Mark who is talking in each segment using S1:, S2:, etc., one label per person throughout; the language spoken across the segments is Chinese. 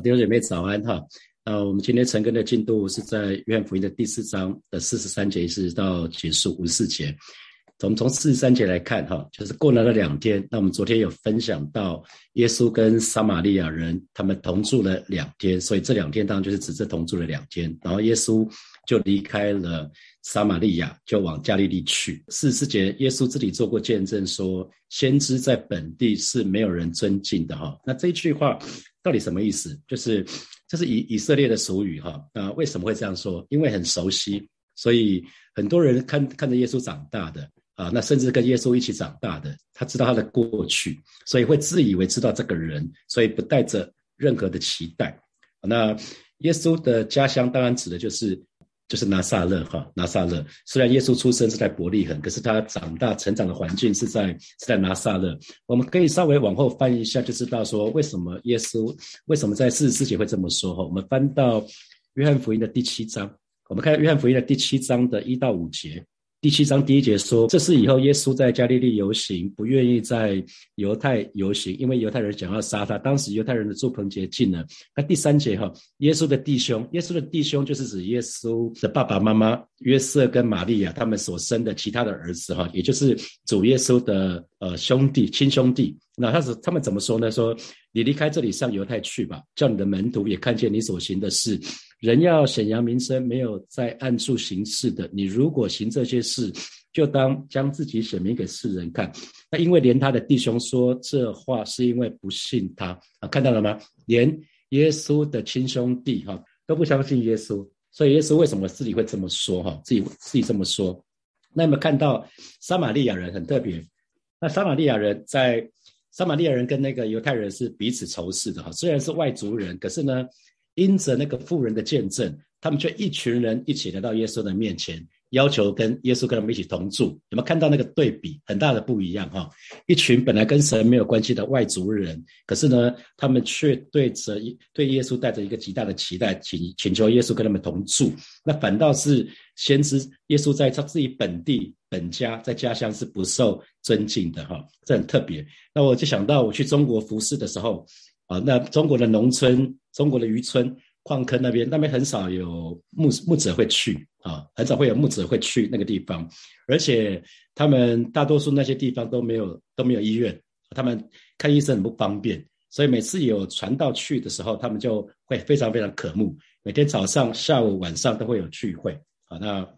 S1: 弟兄姐妹早安哈。呃，我们今天晨更的进度是在约翰福音的第四章的四十三节一直到结束五十四节。从从四十三节来看哈，就是过了了两天。那我们昨天有分享到耶稣跟撒玛利亚人他们同住了两天，所以这两天当然就是指这同住了两天。然后耶稣就离开了撒玛利亚，就往加利利去。四十四节，耶稣自己做过见证说，先知在本地是没有人尊敬的哈。那这句话。到底什么意思？就是这是以以色列的俗语哈。那为什么会这样说？因为很熟悉，所以很多人看看着耶稣长大的啊，那甚至跟耶稣一起长大的，他知道他的过去，所以会自以为知道这个人，所以不带着任何的期待。那耶稣的家乡当然指的就是。就是拿撒勒哈，拿撒勒。虽然耶稣出生是在伯利恒，可是他长大成长的环境是在是在拿撒勒。我们可以稍微往后翻一下，就知道说为什么耶稣为什么在四十四节会这么说哈。我们翻到约翰福音的第七章，我们看约翰福音的第七章的一到五节。第七章第一节说，这是以后耶稣在加利利游行，不愿意在犹太游行，因为犹太人想要杀他。当时犹太人的祝棚节近了。那第三节哈，耶稣的弟兄，耶稣的弟兄就是指耶稣的爸爸妈妈约瑟跟玛利亚他们所生的其他的儿子哈，也就是主耶稣的呃兄弟亲兄弟。那他是他们怎么说呢？说你离开这里上犹太去吧，叫你的门徒也看见你所行的事。人要显扬名声，没有在暗处行事的。你如果行这些事，就当将自己显明给世人看。那因为连他的弟兄说这话，是因为不信他啊，看到了吗？连耶稣的亲兄弟哈都不相信耶稣，所以耶稣为什么自己会这么说哈？自己自己这么说。那么看到撒玛利亚人很特别，那撒玛利亚人在撒玛利亚人跟那个犹太人是彼此仇视的哈，虽然是外族人，可是呢。因着那个富人的见证，他们却一群人一起来到耶稣的面前，要求跟耶稣跟他们一起同住。有没有看到那个对比？很大的不一样哈！一群本来跟神没有关系的外族人，可是呢，他们却对着对耶稣带着一个极大的期待，请请求耶稣跟他们同住。那反倒是先知耶稣在他自己本地本家在家乡是不受尊敬的哈，这很特别。那我就想到我去中国服侍的时候。啊，那中国的农村、中国的渔村、矿坑那边，那边很少有牧牧者会去啊，很少会有牧者会去那个地方，而且他们大多数那些地方都没有都没有医院，他们看医生很不方便，所以每次有传道去的时候，他们就会非常非常渴慕，每天早上、下午、晚上都会有聚会。啊，那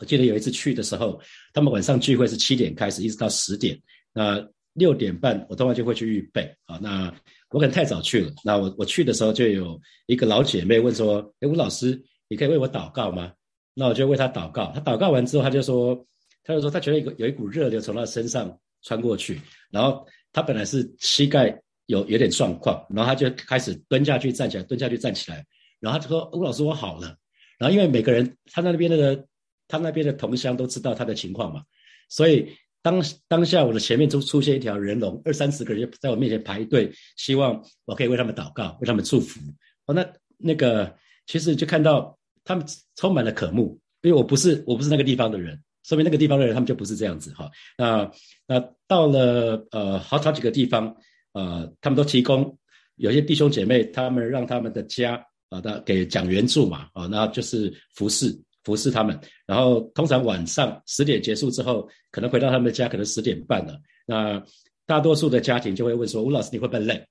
S1: 我记得有一次去的时候，他们晚上聚会是七点开始，一直到十点，那六点半我通常就会去预备啊，那。我可能太早去了，那我我去的时候就有一个老姐妹问说：“哎，吴老师，你可以为我祷告吗？”那我就为他祷告。他祷告完之后，他就说：“他就说他觉得有有一股热流从他身上穿过去，然后他本来是膝盖有有点状况，然后他就开始蹲下去站起来，蹲下去站起来，然后他就说：‘吴老师，我好了。’然后因为每个人他那边的他那边的同乡都知道他的情况嘛，所以。”当当下我的前面就出现一条人龙，二三十个人在我面前排队，希望我可以为他们祷告，为他们祝福。哦，那那个其实就看到他们充满了渴慕，因为我不是我不是那个地方的人，说明那个地方的人他们就不是这样子哈。那那到了呃好好几个地方，呃，他们都提供有些弟兄姐妹，他们让他们的家啊的给讲援助嘛，啊，那就是服侍。服侍他们，然后通常晚上十点结束之后，可能回到他们的家，可能十点半了。那大多数的家庭就会问说：“吴老师，你会不会累？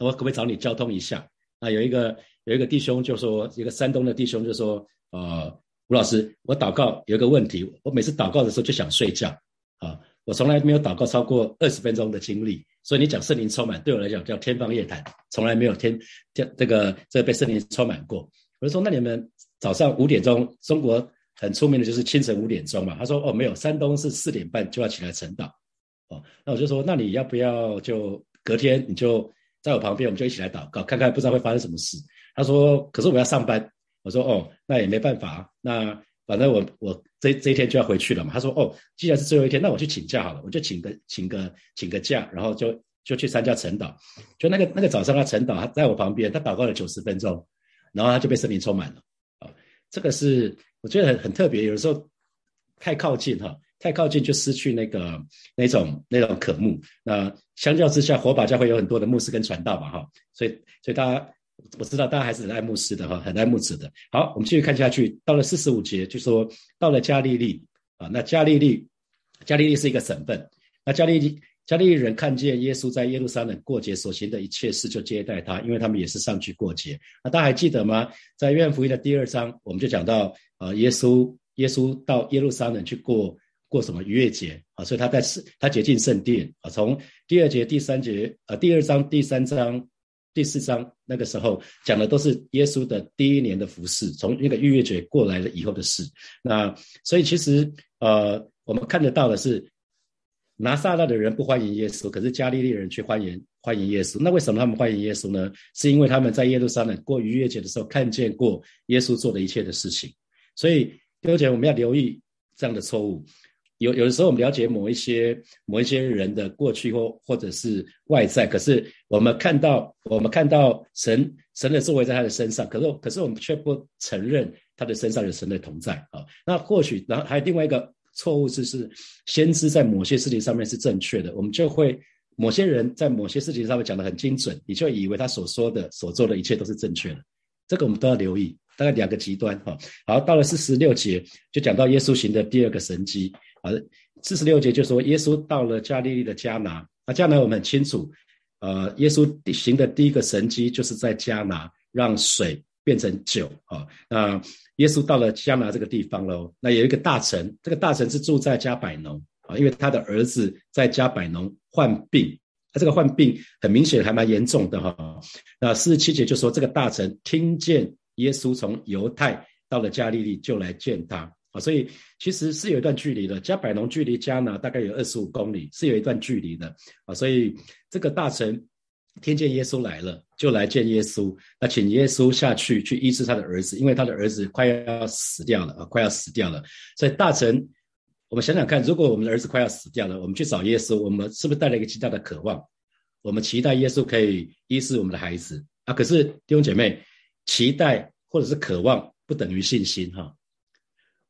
S1: 我可不可以找你交通一下？”啊，有一个有一个弟兄就说，一个山东的弟兄就说：“呃，吴老师，我祷告有一个问题，我每次祷告的时候就想睡觉啊，我从来没有祷告超过二十分钟的经历，所以你讲圣灵充满，对我来讲叫天方夜谭，从来没有天这这个这被圣灵充满过。”我就说：“那你们？”早上五点钟，中国很出名的就是清晨五点钟嘛。他说：“哦，没有，山东是四点半就要起来晨祷。”哦，那我就说：“那你要不要就隔天你就在我旁边，我们就一起来祷告，看看不知道会发生什么事。”他说：“可是我要上班。”我说：“哦，那也没办法，那反正我我这这一天就要回去了嘛。”他说：“哦，既然是最后一天，那我去请假好了，我就请个请个请个假，然后就就去参加晨祷。就那个那个早上他晨祷，他在我旁边，他祷告了九十分钟，然后他就被圣灵充满了。”啊这个是我觉得很很特别，有的时候太靠近哈，太靠近就失去那个那种那种渴慕。那相较之下，火把教会有很多的牧师跟传道嘛哈，所以所以大家我知道大家还是很爱牧师的哈，很爱牧子的。好，我们继续看下去，到了四十五节，就说到了加利利啊，那加利利，加利利是一个省份，那加利利。加利利人看见耶稣在耶路撒冷过节所行的一切事，就接待他，因为他们也是上去过节。那大家还记得吗？在约翰福音的第二章，我们就讲到，呃，耶稣耶稣到耶路撒冷去过过什么逾越节啊？所以他在圣他洁净圣殿啊。从第二节、第三节，呃，第二章、第三章、第四章那个时候讲的都是耶稣的第一年的服饰，从那个逾越节过来了以后的事。那所以其实呃，我们看得到的是。拿撒勒的人不欢迎耶稣，可是加利利人却欢迎欢迎耶稣。那为什么他们欢迎耶稣呢？是因为他们在耶路撒冷过逾越节的时候看见过耶稣做的一切的事情。所以弟兄姐，我们要留意这样的错误。有有的时候我们了解某一些某一些人的过去或或者是外在，可是我们看到我们看到神神的作为在他的身上，可是可是我们却不承认他的身上有神的同在啊。那或许然后还有另外一个。错误就是先知在某些事情上面是正确的，我们就会某些人在某些事情上面讲的很精准，你就以为他所说的、所做的一切都是正确的。这个我们都要留意，大概两个极端哈。好，到了四十六节就讲到耶稣行的第二个神迹啊。四十六节就说耶稣到了加利利的迦拿，那迦拿我们很清楚，呃，耶稣行的第一个神迹就是在迦拿让水变成酒啊。那耶稣到了迦拿这个地方喽，那有一个大臣，这个大臣是住在加百农啊，因为他的儿子在加百农患病，他这个患病很明显还蛮严重的哈。那四十七节就说这个大臣听见耶稣从犹太到了加利利，就来见他啊，所以其实是有一段距离的，加百农距离加拿大概有二十五公里，是有一段距离的啊，所以这个大臣。听见耶稣来了，就来见耶稣。那请耶稣下去去医治他的儿子，因为他的儿子快要死掉了啊，快要死掉了。所以大臣，我们想想看，如果我们的儿子快要死掉了，我们去找耶稣，我们是不是带了一个极大的渴望？我们期待耶稣可以医治我们的孩子啊。可是弟兄姐妹，期待或者是渴望不等于信心哈。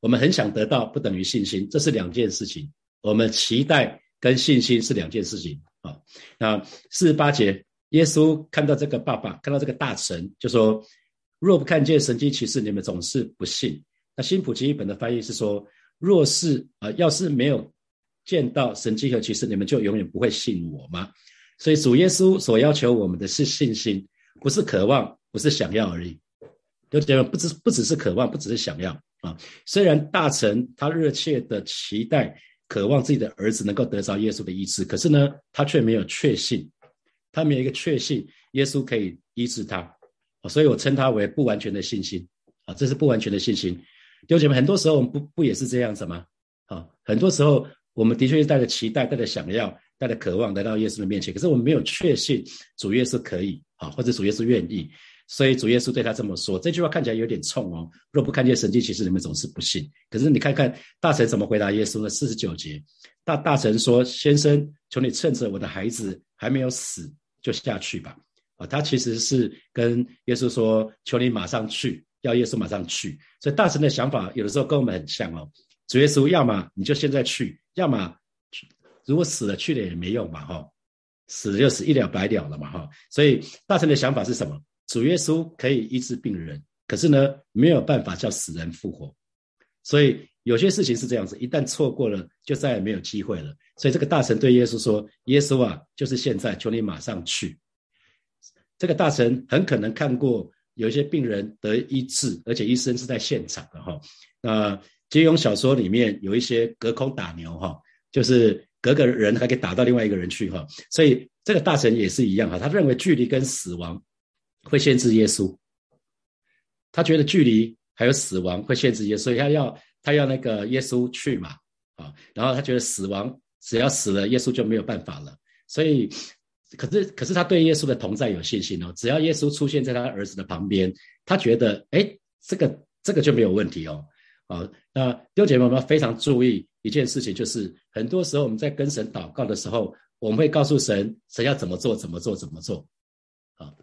S1: 我们很想得到，不等于信心，这是两件事情。我们期待跟信心是两件事情啊。那四十八节。耶稣看到这个爸爸，看到这个大臣，就说：“若不看见神迹奇事，你们总是不信。”那新普金一本的翻译是说：“若是啊，要是没有见到神迹和奇事，你们就永远不会信我吗？”所以主耶稣所要求我们的是信心，不是渴望，不是想要而已。就觉得不只不只是渴望，不只是想要啊。虽然大臣他热切的期待、渴望自己的儿子能够得着耶稣的医治，可是呢，他却没有确信。他没有一个确信，耶稣可以医治他，所以我称他为不完全的信心啊，这是不完全的信心。弟兄姐妹，很多时候我们不不也是这样子吗？啊，很多时候我们的确是带着期待、带着想要、带着渴望来到耶稣的面前，可是我们没有确信主耶稣可以啊，或者主耶稣愿意，所以主耶稣对他这么说。这句话看起来有点冲哦。若不看见神迹，其实你们总是不信。可是你看看大臣怎么回答耶稣呢？四十九节，大大臣说：“先生，求你趁着我的孩子还没有死。”就下去吧，啊，他其实是跟耶稣说：“求你马上去，要耶稣马上去。”所以大臣的想法有的时候跟我们很像哦。主耶稣，要么你就现在去，要么如果死了去了也没用嘛，哈，死了就死一了百了了嘛，哈。所以大臣的想法是什么？主耶稣可以医治病人，可是呢，没有办法叫死人复活。所以有些事情是这样子，一旦错过了，就再也没有机会了。所以这个大臣对耶稣说：“耶稣啊，就是现在，求你马上去。”这个大臣很可能看过有一些病人得医治，而且医生是在现场的哈。那金庸小说里面有一些隔空打牛哈，就是隔个人还可以打到另外一个人去哈。所以这个大臣也是一样哈，他认为距离跟死亡会限制耶稣，他觉得距离还有死亡会限制耶稣，所以他要他要那个耶稣去嘛啊，然后他觉得死亡。只要死了，耶稣就没有办法了。所以，可是，可是他对耶稣的同在有信心哦。只要耶稣出现在他儿子的旁边，他觉得，哎，这个这个就没有问题哦。啊，那六姐妹们非常注意一件事情，就是很多时候我们在跟神祷告的时候，我们会告诉神，神要怎么做，怎么做，怎么做。啊，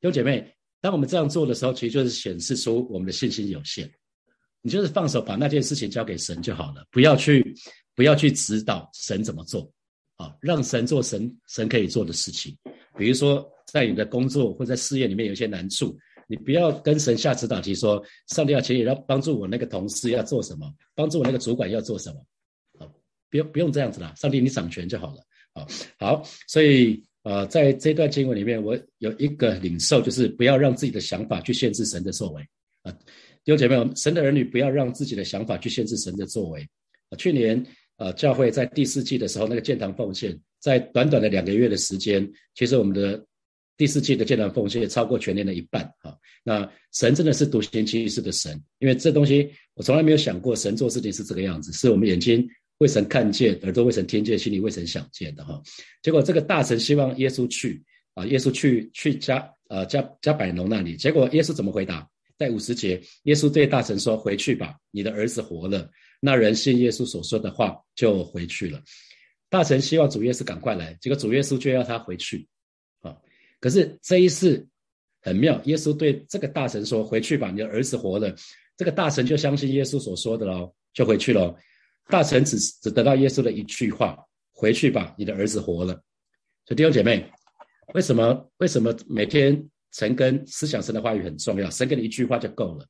S1: 有姐妹，当我们这样做的时候，其实就是显示出我们的信心有限。你就是放手把那件事情交给神就好了，不要去。不要去指导神怎么做，啊，让神做神神可以做的事情。比如说在你的工作或在事业里面有一些难处，你不要跟神下指导题，说上帝要请你要帮助我那个同事要做什么，帮助我那个主管要做什么，啊，不用不用这样子啦，上帝你掌权就好了，啊，好，所以呃，在这段经文里面，我有一个领受，就是不要让自己的想法去限制神的作为，啊，弟兄姐妹们，神的儿女不要让自己的想法去限制神的作为，啊，去年呃教会在第四季的时候那个建堂奉献。在短短的两个月的时间，其实我们的第四季的建堂奉献也超过全年的一半啊！那神真的是独行其事的神，因为这东西我从来没有想过，神做事情是这个样子，是我们眼睛未曾看见，耳朵未曾听见，心里未曾想见的哈。结果这个大臣希望耶稣去啊，耶稣去去加呃加加百农那里，结果耶稣怎么回答？在五十节，耶稣对大臣说：“回去吧，你的儿子活了。”那人信耶稣所说的话，就回去了。大臣希望主耶稣赶快来，结果主耶稣就要他回去，啊！可是这一次很妙，耶稣对这个大臣说：“回去吧，你的儿子活了。”这个大臣就相信耶稣所说的喽，就回去了。大臣只只得到耶稣的一句话：“回去吧，你的儿子活了。”所以弟兄姐妹，为什么为什么每天神跟思想神的话语很重要？神给你一句话就够了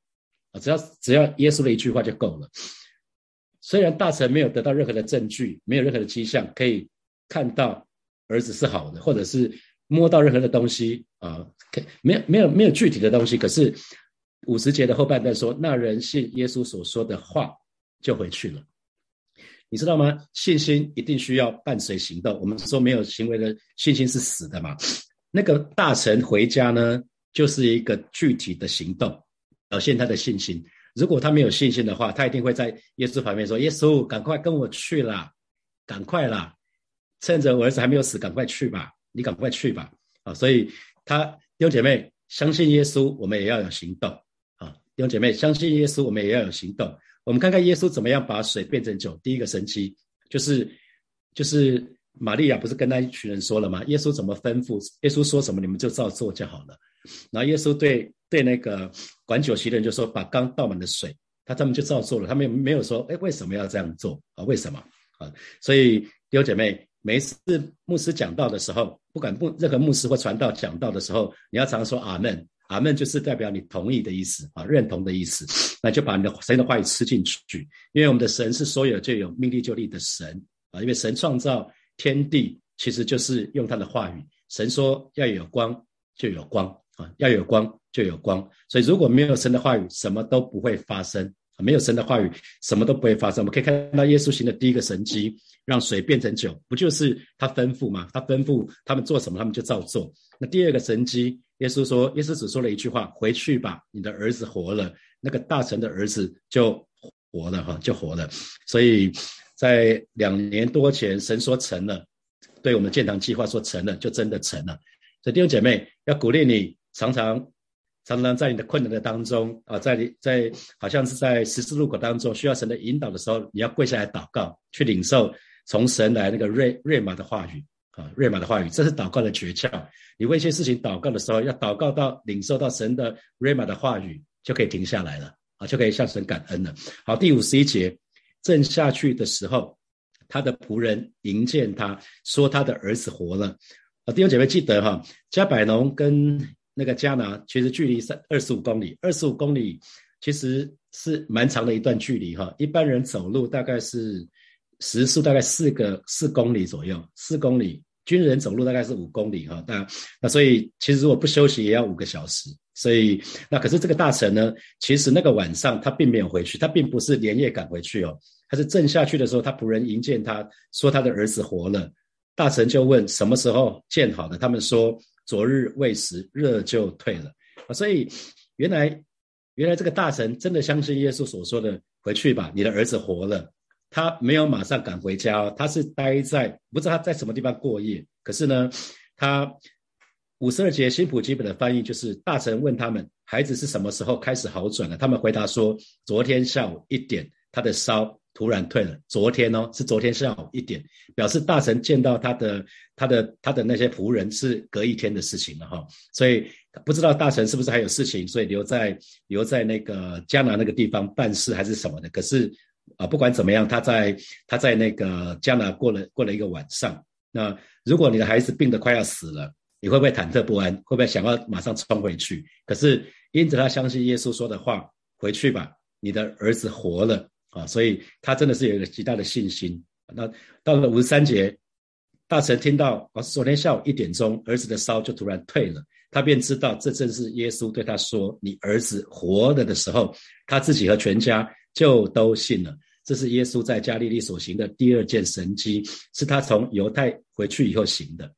S1: 啊！只要只要耶稣的一句话就够了。虽然大臣没有得到任何的证据，没有任何的迹象可以看到儿子是好的，或者是摸到任何的东西啊，可没有没有没有具体的东西。可是五十节的后半段说，那人信耶稣所说的话就回去了。你知道吗？信心一定需要伴随行动。我们说没有行为的信心是死的嘛？那个大臣回家呢，就是一个具体的行动，表现他的信心。如果他没有信心的话，他一定会在耶稣旁边说：“耶稣，赶快跟我去啦，赶快啦，趁着我儿子还没有死，赶快去吧，你赶快去吧。”啊，所以他弟兄姐妹相信耶稣，我们也要有行动啊！弟兄姐妹相信耶稣，我们也要有行动。我们看看耶稣怎么样把水变成酒。第一个神奇就是就是玛利亚不是跟那一群人说了吗？耶稣怎么吩咐？耶稣说什么，你们就照做就好了。然后耶稣对。对那个管酒席的人就说：“把缸倒满的水。”他他们就照做了，他们没有说：“哎，为什么要这样做啊？为什么啊？”所以弟兄姐妹，每一次牧师讲道的时候，不管不任何牧师或传道讲道的时候，你要常说“阿门”，“阿门”就是代表你同意的意思啊，认同的意思。那就把你的神的话语吃进去，因为我们的神是所有就有命力就立的神啊，因为神创造天地其实就是用他的话语。神说要有光，就有光。啊，要有光就有光，所以如果没有神的话语，什么都不会发生。没有神的话语，什么都不会发生。我们可以看到耶稣行的第一个神迹，让水变成酒，不就是他吩咐吗？他吩咐他们做什么，他们就照做。那第二个神迹，耶稣说，耶稣只说了一句话：“回去吧，你的儿子活了。”那个大臣的儿子就活了，哈，就活了。所以在两年多前，神说成了，对我们建堂计划说成了，就真的成了。所以弟兄姐妹要鼓励你。常常常常在你的困难的当中啊，在你在好像是在十字路口当中需要神的引导的时候，你要跪下来祷告，去领受从神来那个瑞瑞玛的话语啊，瑞玛的话语，这是祷告的诀窍。你为一些事情祷告的时候，要祷告到领受到神的瑞玛的话语，就可以停下来了啊，就可以向神感恩了。好，第五十一节，正下去的时候，他的仆人迎见他说他的儿子活了啊。弟兄姐妹记得哈，加百农跟那个加拿其实距离三二十五公里，二十五公里其实是蛮长的一段距离哈。一般人走路大概是时速大概四个四公里左右，四公里。军人走路大概是五公里哈。那那所以其实如果不休息也要五个小时。所以那可是这个大臣呢，其实那个晚上他并没有回去，他并不是连夜赶回去哦，他是正下去的时候，他仆人迎见他说他的儿子活了。大臣就问什么时候见好的，他们说。昨日未食，热就退了啊！所以原来原来这个大臣真的相信耶稣所说的，回去吧，你的儿子活了。他没有马上赶回家，他是待在不知道他在什么地方过夜。可是呢，他五十二节新普基本的翻译就是：大臣问他们，孩子是什么时候开始好转了？他们回答说，昨天下午一点，他的烧。突然退了，昨天哦，是昨天下午一点，表示大臣见到他的他的他的那些仆人是隔一天的事情了哈，所以不知道大臣是不是还有事情，所以留在留在那个加拿那个地方办事还是什么的。可是啊，不管怎么样，他在他在那个加拿过了过了一个晚上。那如果你的孩子病得快要死了，你会不会忐忑不安？会不会想要马上冲回去？可是因着他相信耶稣说的话，回去吧，你的儿子活了啊！所以他真的是有一个极大的信心。那到了五十三节，大臣听到啊，昨天下午一点钟，儿子的烧就突然退了，他便知道这正是耶稣对他说：“你儿子活了”的时候，他自己和全家就都信了。这是耶稣在加利利所行的第二件神迹，是他从犹太回去以后行的。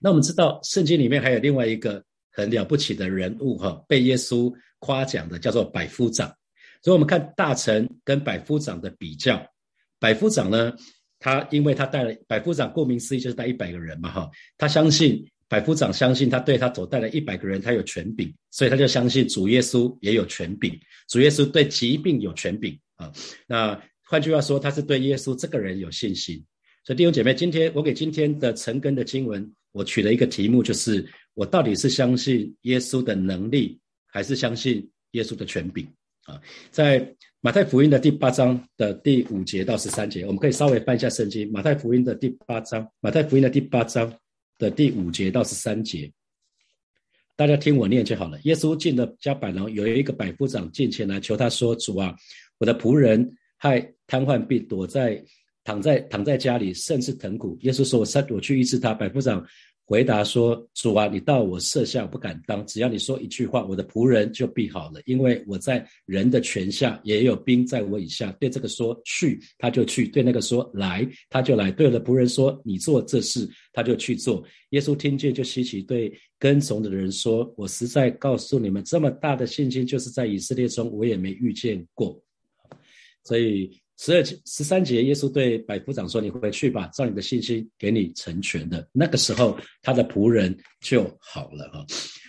S1: 那我们知道，圣经里面还有另外一个很了不起的人物，哈，被耶稣夸奖的，叫做百夫长。所以，我们看大臣跟百夫长的比较。百夫长呢，他因为他带了百夫长，顾名思义就是带一百个人嘛，哈。他相信百夫长相信他对他所带了一百个人，他有权柄，所以他就相信主耶稣也有权柄，主耶稣对疾病有权柄。啊，那换句话说，他是对耶稣这个人有信心。所以弟兄姐妹，今天我给今天的晨更的经文，我取了一个题目，就是我到底是相信耶稣的能力，还是相信耶稣的权柄？啊，在马太福音的第八章的第五节到十三节，我们可以稍微翻一下圣经。马太福音的第八章，马太福音的第八章的第五节到十三节，大家听我念就好了。耶稣进了加百农，有一个百夫长进前来求他说：“主啊。”我的仆人害瘫痪病，躲在躺在躺在家里，甚至疼苦。耶稣说：“我三我去医治他。”百夫长回答说：“主啊，你到我舍下，不敢当。只要你说一句话，我的仆人就必好了。因为我在人的权下，也有兵在我以下。对这个说去，他就去；对那个说来，他就来。对了仆人说你做这事，他就去做。”耶稣听见就稀奇，对跟从的人说：“我实在告诉你们，这么大的信心，就是在以色列中，我也没遇见过。”所以十二节十三节，耶稣对百夫长说：“你回去吧，照你的信心给你成全的。”那个时候，他的仆人就好了哈。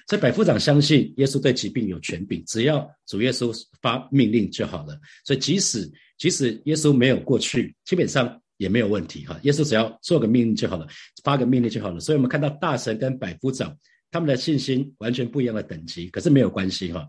S1: 所以百夫长相信耶稣对疾病有权柄，只要主耶稣发命令就好了。所以即使即使耶稣没有过去，基本上也没有问题哈。耶稣只要做个命令就好了，发个命令就好了。所以我们看到大神跟百夫长他们的信心完全不一样的等级，可是没有关系哈。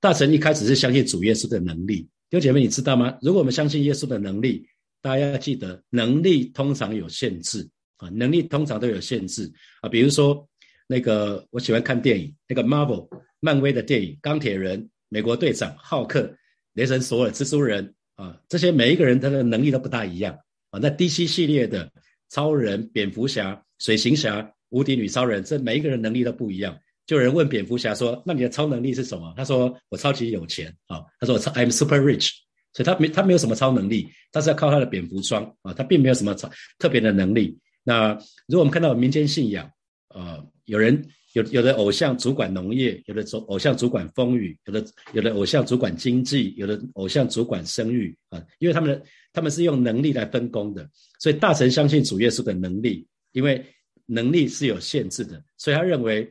S1: 大神一开始是相信主耶稣的能力。弟兄姐妹，你知道吗？如果我们相信耶稣的能力，大家要记得，能力通常有限制啊，能力通常都有限制啊。比如说，那个我喜欢看电影，那个 Marvel 漫威的电影，钢铁人、美国队长、浩克、雷神索尔、蜘蛛人啊，这些每一个人他的能力都不大一样啊。那 DC 系列的超人、蝙蝠侠、水行侠、无敌女超人，这每一个人能力都不一样。就有人问蝙蝠侠说：“那你的超能力是什么？”他说：“我超级有钱啊！”他说：“我超 I'm super rich。”所以他没他没有什么超能力，他是要靠他的蝙蝠装啊，他并没有什么超特别的能力。那如果我们看到民间信仰，呃，有人有有的偶像主管农业，有的偶像主管风雨，有的有的偶像主管经济，有的偶像主管生育啊，因为他们的他们是用能力来分工的。所以大神相信主耶稣的能力，因为能力是有限制的，所以他认为。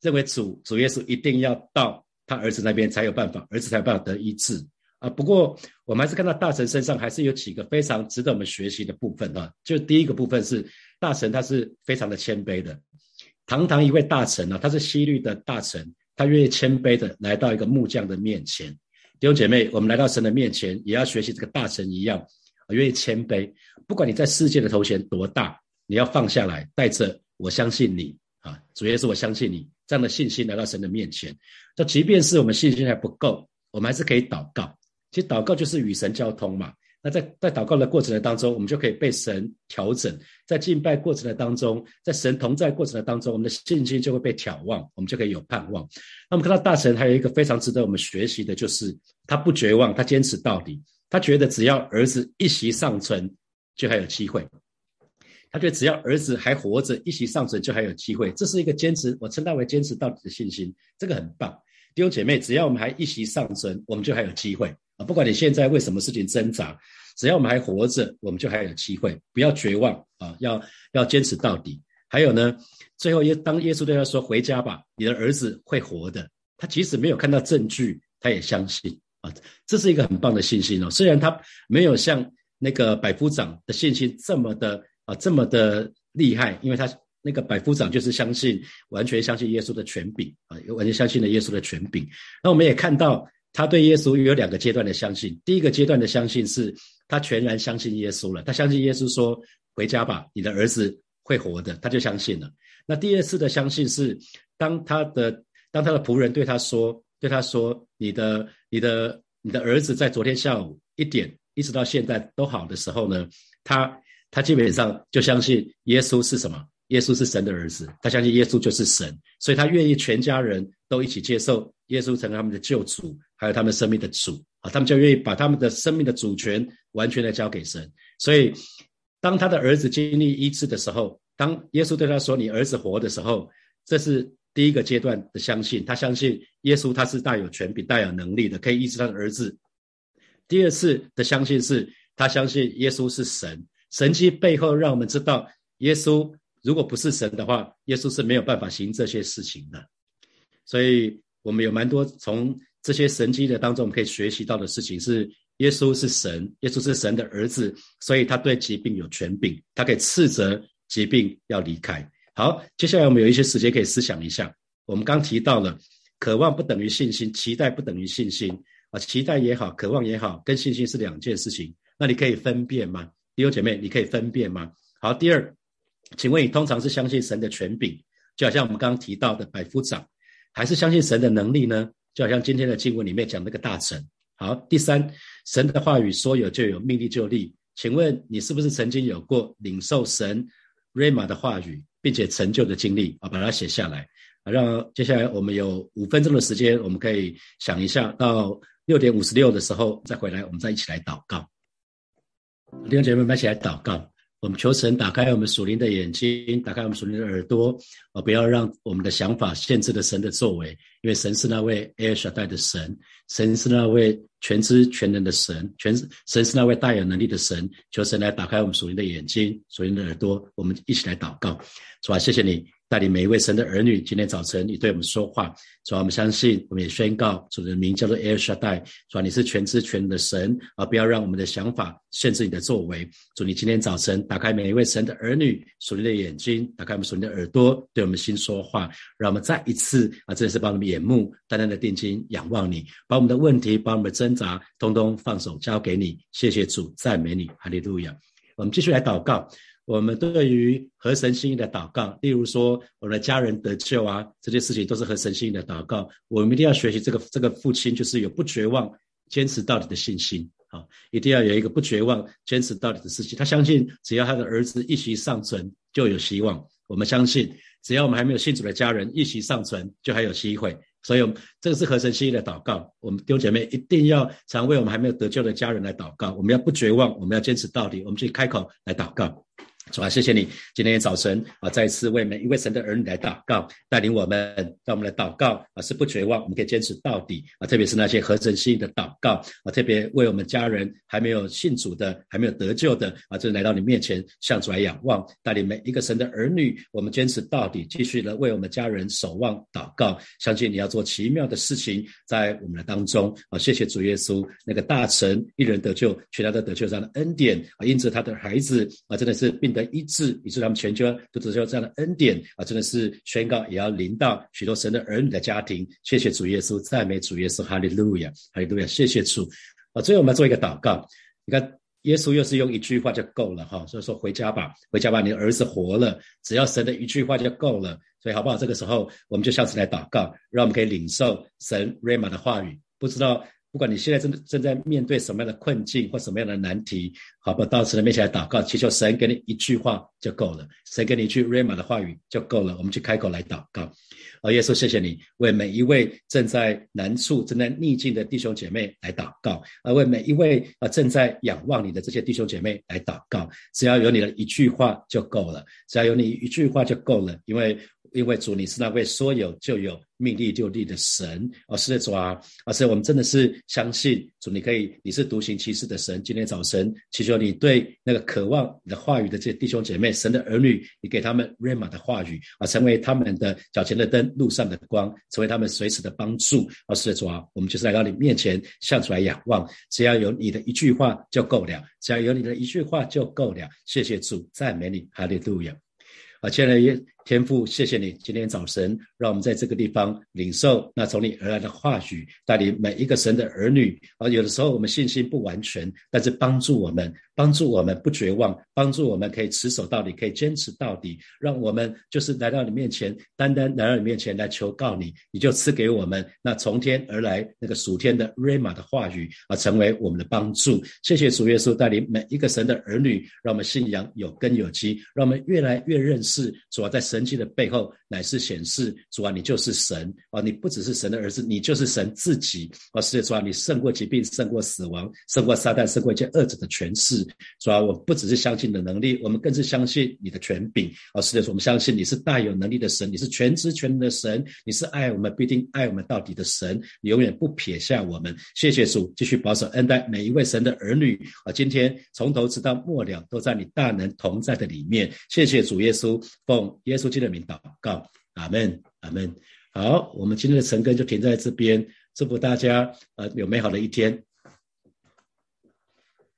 S1: 认为主主耶稣一定要到他儿子那边才有办法，儿子才有办法得医治啊。不过我们还是看到大神身上还是有几个非常值得我们学习的部分啊。就第一个部分是大臣他是非常的谦卑的，堂堂一位大臣啊，他是西律的大臣，他愿意谦卑的来到一个木匠的面前。弟兄姐妹，我们来到神的面前，也要学习这个大臣一样，愿意谦卑。不管你在世界的头衔多大，你要放下来，带着我相信你啊，主耶稣，我相信你。这样的信心来到神的面前，就即便是我们信心还不够，我们还是可以祷告。其实祷告就是与神交通嘛。那在在祷告的过程的当中，我们就可以被神调整。在敬拜过程的当中，在神同在过程的当中，我们的信心就会被挑望，我们就可以有盼望。那我们看到大神还有一个非常值得我们学习的，就是他不绝望，他坚持到底。他觉得只要儿子一息尚存，就还有机会。他觉得只要儿子还活着，一息尚存就还有机会，这是一个坚持，我称他为坚持到底的信心，这个很棒。弟兄姐妹，只要我们还一息尚存，我们就还有机会啊！不管你现在为什么事情挣扎，只要我们还活着，我们就还有机会，不要绝望啊！要要坚持到底。还有呢，最后耶当耶稣对他说：“回家吧，你的儿子会活的。”他即使没有看到证据，他也相信啊！这是一个很棒的信心哦。虽然他没有像那个百夫长的信心这么的。啊，这么的厉害，因为他那个百夫长就是相信，完全相信耶稣的权柄啊，完全相信了耶稣的权柄。那我们也看到，他对耶稣有两个阶段的相信。第一个阶段的相信是，他全然相信耶稣了，他相信耶稣说：“回家吧，你的儿子会活的。”他就相信了。那第二次的相信是，当他的当他的仆人对他说，对他说，你的你的你的儿子在昨天下午一点一直到现在都好的时候呢，他他基本上就相信耶稣是什么？耶稣是神的儿子，他相信耶稣就是神，所以他愿意全家人都一起接受耶稣成为他们的救主，还有他们生命的主啊，他们就愿意把他们的生命的主权完全的交给神，所以。当他的儿子经历医治的时候，当耶稣对他说：“你儿子活”的时候，这是第一个阶段的相信。他相信耶稣，他是大有权柄、大有能力的，可以医治他的儿子。第二次的相信是，他相信耶稣是神。神迹背后让我们知道，耶稣如果不是神的话，耶稣是没有办法行这些事情的。所以，我们有蛮多从这些神迹的当中，我们可以学习到的事情是。耶稣是神，耶稣是神的儿子，所以他对疾病有权柄，他可以斥责疾病要离开。好，接下来我们有一些时间可以思想一下。我们刚提到了，渴望不等于信心，期待不等于信心啊，期待也好，渴望也好，跟信心是两件事情。那你可以分辨吗？弟兄姐妹，你可以分辨吗？好，第二，请问你通常是相信神的权柄，就好像我们刚刚提到的百夫长，还是相信神的能力呢？就好像今天的经文里面讲那个大臣。好，第三，神的话语说有就有，命立就立。请问你是不是曾经有过领受神瑞玛的话语，并且成就的经历啊？把它写下来啊！让接下来我们有五分钟的时间，我们可以想一下，到六点五十六的时候再回来，我们再一起来祷告。弟兄姐妹们，一起来祷告。我们求神打开我们属灵的眼睛，打开我们属灵的耳朵，啊，不要让我们的想法限制了神的作为，因为神是那位 a 尔舍代的神，神是那位全知全能的神，全神是那位大有能力的神。求神来打开我们属灵的眼睛、属灵的耳朵，我们一起来祷告，主啊，谢谢你。带领每一位神的儿女，今天早晨你对我们说话，主啊，我们相信，我们也宣告，主的名叫做 El Shaddai，主啊，你是全知全能的神啊，不要让我们的想法限制你的作为。主，你今天早晨打开每一位神的儿女属灵的眼睛，打开我们属灵的耳朵，对我们心说话，让我们再一次啊，真的是把我们眼目单单的定睛仰望你，把我们的问题，把我们的挣扎，通通放手交给你。谢谢主，赞美你，哈利路亚。我们继续来祷告。我们对于合神心意的祷告，例如说我们的家人得救啊，这些事情都是合神心意的祷告。我们一定要学习这个这个父亲，就是有不绝望、坚持到底的信心啊，一定要有一个不绝望、坚持到底的事情。他相信，只要他的儿子一息尚存，就有希望。我们相信，只要我们还没有信主的家人一息尚存，就还有机会。所以，这个是合神心意的祷告。我们弟兄姐妹一定要常为我们还没有得救的家人来祷告。我们要不绝望，我们要坚持到底。我们去开口来祷告。主啊，谢谢你今天早晨啊，再次为每一位神的儿女来祷告，带领我们，让我们来祷告啊，是不绝望，我们可以坚持到底啊。特别是那些合神心意的祷告啊，特别为我们家人还没有信主的、还没有得救的啊，就来到你面前向主来仰望，带领每一个神的儿女，我们坚持到底，继续的为我们家人守望祷告，相信你要做奇妙的事情在我们的当中啊。谢谢主耶稣，那个大臣一人得救，全家都得救这样的恩典啊，因此他的孩子啊，真的是并。的医治，以致他们全家都得到这样的恩典啊！真的是宣告，也要临到许多神的儿女的家庭。谢谢主耶稣，赞美主耶稣，哈利路亚，哈利路亚！谢谢主啊！最后我们做一个祷告。你看，耶稣又是用一句话就够了哈，所以说回家吧，回家吧，你的儿子活了，只要神的一句话就够了。所以好不好？这个时候我们就下次来祷告，让我们可以领受神 Rama 的话语。不知道。不管你现在正正在面对什么样的困境或什么样的难题，好不到神的面前来祷告，祈求神给你一句话就够了，神给你一句 rama 的话语就够了。我们去开口来祷告，哦，耶稣，谢谢你为每一位正在难处、正在逆境的弟兄姐妹来祷告，而为每一位啊正在仰望你的这些弟兄姐妹来祷告。只要有你的一句话就够了，只要有你一句话就够了，因为。因为主，你是那位说有就有、命立就立的神，哦，是的主啊，而且我们真的是相信主，你可以，你是独行其事的神。今天早晨，祈求你对那个渴望你的话语的这些弟兄姐妹、神的儿女，你给他们 rama 的话语啊，成为他们的脚前的灯、路上的光，成为他们随时的帮助。哦，是的主啊，我们就是来到你面前，向出来仰望，只要有你的一句话就够了，只要有你的一句话就够了。谢谢主，赞美你，哈利路亚。啊，亲爱的天父，谢谢你今天早晨让我们在这个地方领受那从你而来的话语，带领每一个神的儿女。啊，有的时候我们信心不完全，但是帮助我们，帮助我们不绝望，帮助我们可以持守到底，可以坚持到底。让我们就是来到你面前，单单来到你面前来求告你，你就赐给我们那从天而来那个属天的瑞玛的话语啊，成为我们的帮助。谢谢主耶稣带领每一个神的儿女，让我们信仰有根有基，让我们越来越认识主要在神。神迹的背后乃是显示主啊，你就是神啊！你不只是神的儿子，你就是神自己啊！世界主啊，你胜过疾病，胜过死亡，胜过撒旦，胜过一切恶者的权势。主啊，我不只是相信你的能力，我们更是相信你的权柄啊！世界主，我们相信你是大有能力的神，你是全知全能的神，你是爱我们必定爱我们到底的神，你永远不撇下我们。谢谢主，继续保守恩待每一位神的儿女啊！今天从头直到末了，都在你大能同在的里面。谢谢主耶稣，奉耶稣稣。基督的名祷告，阿门，阿门。好，我们今天的晨更就停在这边，祝福大家呃有美好的一天。